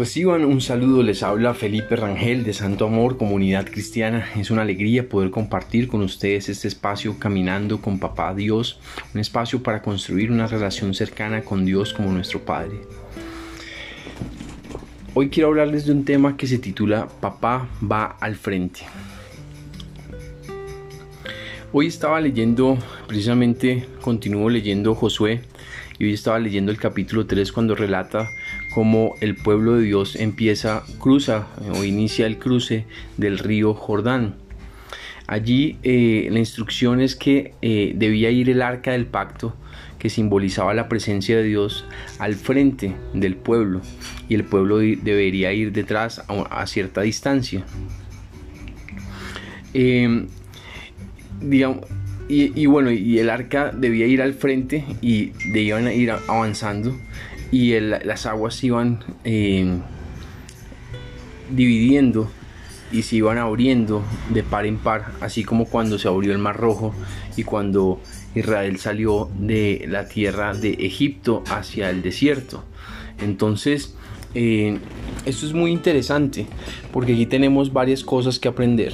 Reciban un saludo, les habla Felipe Rangel de Santo Amor, Comunidad Cristiana. Es una alegría poder compartir con ustedes este espacio caminando con Papá Dios, un espacio para construir una relación cercana con Dios como nuestro Padre. Hoy quiero hablarles de un tema que se titula Papá va al frente. Hoy estaba leyendo, precisamente continúo leyendo Josué y hoy estaba leyendo el capítulo 3 cuando relata cómo el pueblo de Dios empieza, cruza o inicia el cruce del río Jordán. Allí eh, la instrucción es que eh, debía ir el arca del pacto, que simbolizaba la presencia de Dios, al frente del pueblo y el pueblo debería ir detrás a, cierta distancia. Em, y, bueno, y el arca debía ir al frente y debían ir avanzando y las aguas iban em, dividiendo y se iban abriendo de par en par, así como cuando se abrió el Mar Rojo y cuando Israel salió de la tierra de Egipto hacia el desierto. Entonces, eh, esto es muy interesante porque aquí tenemos varias cosas que aprender.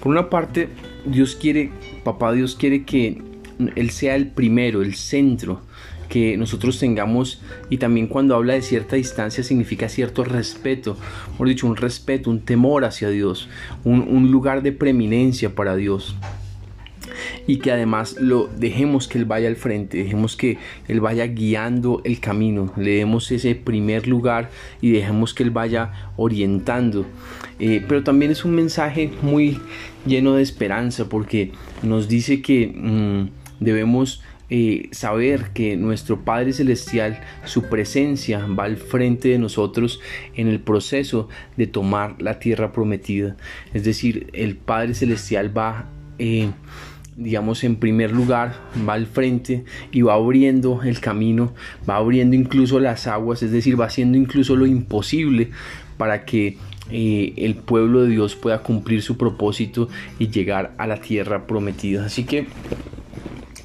Por una parte, Dios quiere, papá Dios quiere que Él sea el primero, el centro que nosotros tengamos y también cuando habla de cierta distancia significa cierto respeto, por dicho, un respeto, un temor hacia Dios, un, un lugar de preeminencia para Dios y que además lo dejemos que Él vaya al frente, dejemos que Él vaya guiando el camino, le demos ese primer lugar y dejemos que Él vaya orientando. Eh, pero también es un mensaje muy lleno de esperanza porque nos dice que mm, debemos saber que nuestro Padre Celestial, su presencia va al frente de nosotros en el proceso de tomar la tierra prometida. Es decir, el Padre Celestial va eh, digamos, en primer lugar, va al frente y va abriendo el camino, va abriendo incluso las aguas, es decir, va haciendo incluso lo imposible para que eh, el pueblo de Dios pueda cumplir su propósito y llegar a la tierra prometida. Así que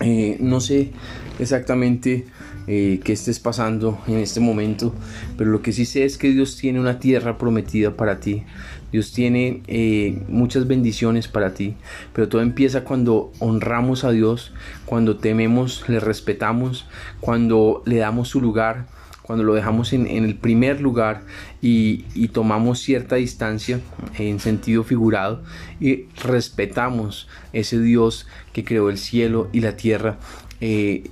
eh, no sé exactamente eh, qué estés pasando en este momento, pero lo que sí sé es que Dios tiene una tierra prometida para ti. Dios tiene eh, muchas bendiciones para ti, pero todo empieza cuando honramos a Dios, cuando tememos, le respetamos, cuando le damos su lugar, cuando lo dejamos en, el primer lugar y, tomamos cierta distancia en sentido figurado y respetamos ese Dios que creó el cielo y la tierra. Eh,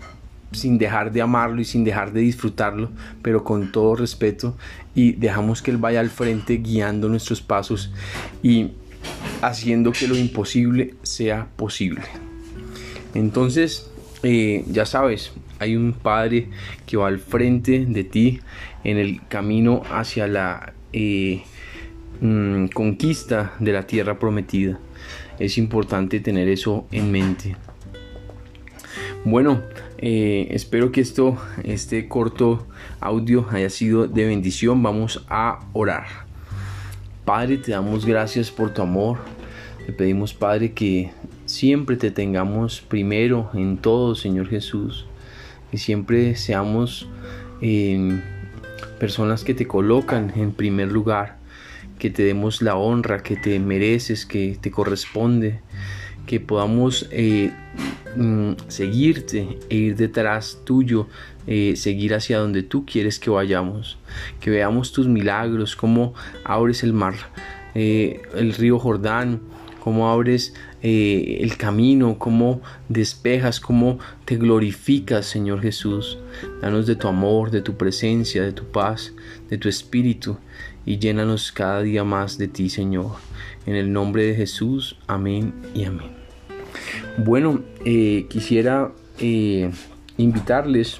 sin dejar de amarlo y sin dejar de disfrutarlo, pero con todo respeto y dejamos que Él vaya al frente guiando nuestros pasos y haciendo que lo imposible sea posible. Entonces, eh, ya sabes, hay un Padre que va al frente de ti en el camino hacia la eh, mm, conquista de la tierra prometida. Es importante tener eso en mente. Bueno, eh, espero que esto, este corto audio haya sido de bendición. Vamos a orar. Padre, te damos gracias por tu amor. Te pedimos, Padre, que siempre te tengamos primero en todo, Señor Jesús. Que siempre seamos em, personas que te colocan en primer lugar. Que te demos la honra que te mereces, que te corresponde. Que podamos eh, Mm, seguirte e ir detrás tuyo, eh, seguir hacia donde tú quieres que vayamos, que veamos tus milagros, cómo abres el mar, eh, el río Jordán, cómo abres eh, el camino, cómo despejas, cómo te glorificas, Señor Jesús. Danos de tu amor, de tu presencia, de tu paz, de tu espíritu y llénanos cada día más de ti, Señor. En el nombre de Jesús, amén y amén. Bueno, eh, quisiera eh, invitarles,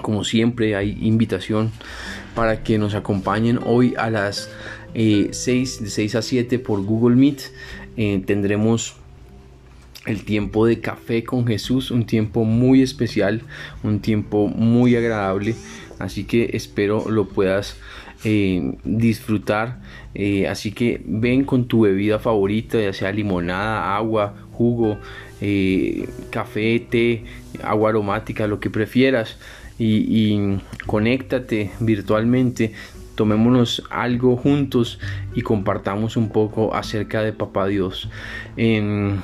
como siempre hay invitación para que nos acompañen hoy a las 6, eh, de 6 a 7 por Google Meet. tendremos el tiempo de café con Jesús, un tiempo muy especial, un tiempo muy agradable. Así que espero lo puedas disfrutar. así que ven con tu bebida favorita, ya sea limonada, agua, jugo, eh, café, té, agua aromática, lo que prefieras. Y, conéctate virtualmente tomémonos algo juntos y compartamos un poco acerca de Papá Dios. En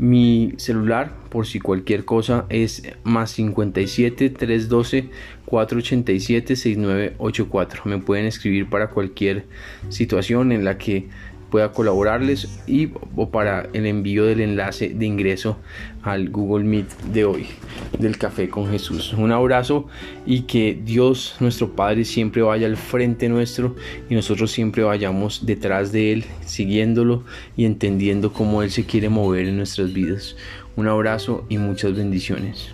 mi celular, por si cualquier cosa, es más 57 312 487 6984. Me pueden escribir para cualquier situación en la que pueda colaborarles y o para el envío del enlace de ingreso al Google Meet de hoy del café con Jesús. Un abrazo y que Dios nuestro Padre siempre vaya al frente nuestro y nosotros siempre vayamos detrás de Él, siguiéndolo y entendiendo cómo Él se quiere mover en nuestras vidas. Un abrazo y muchas bendiciones.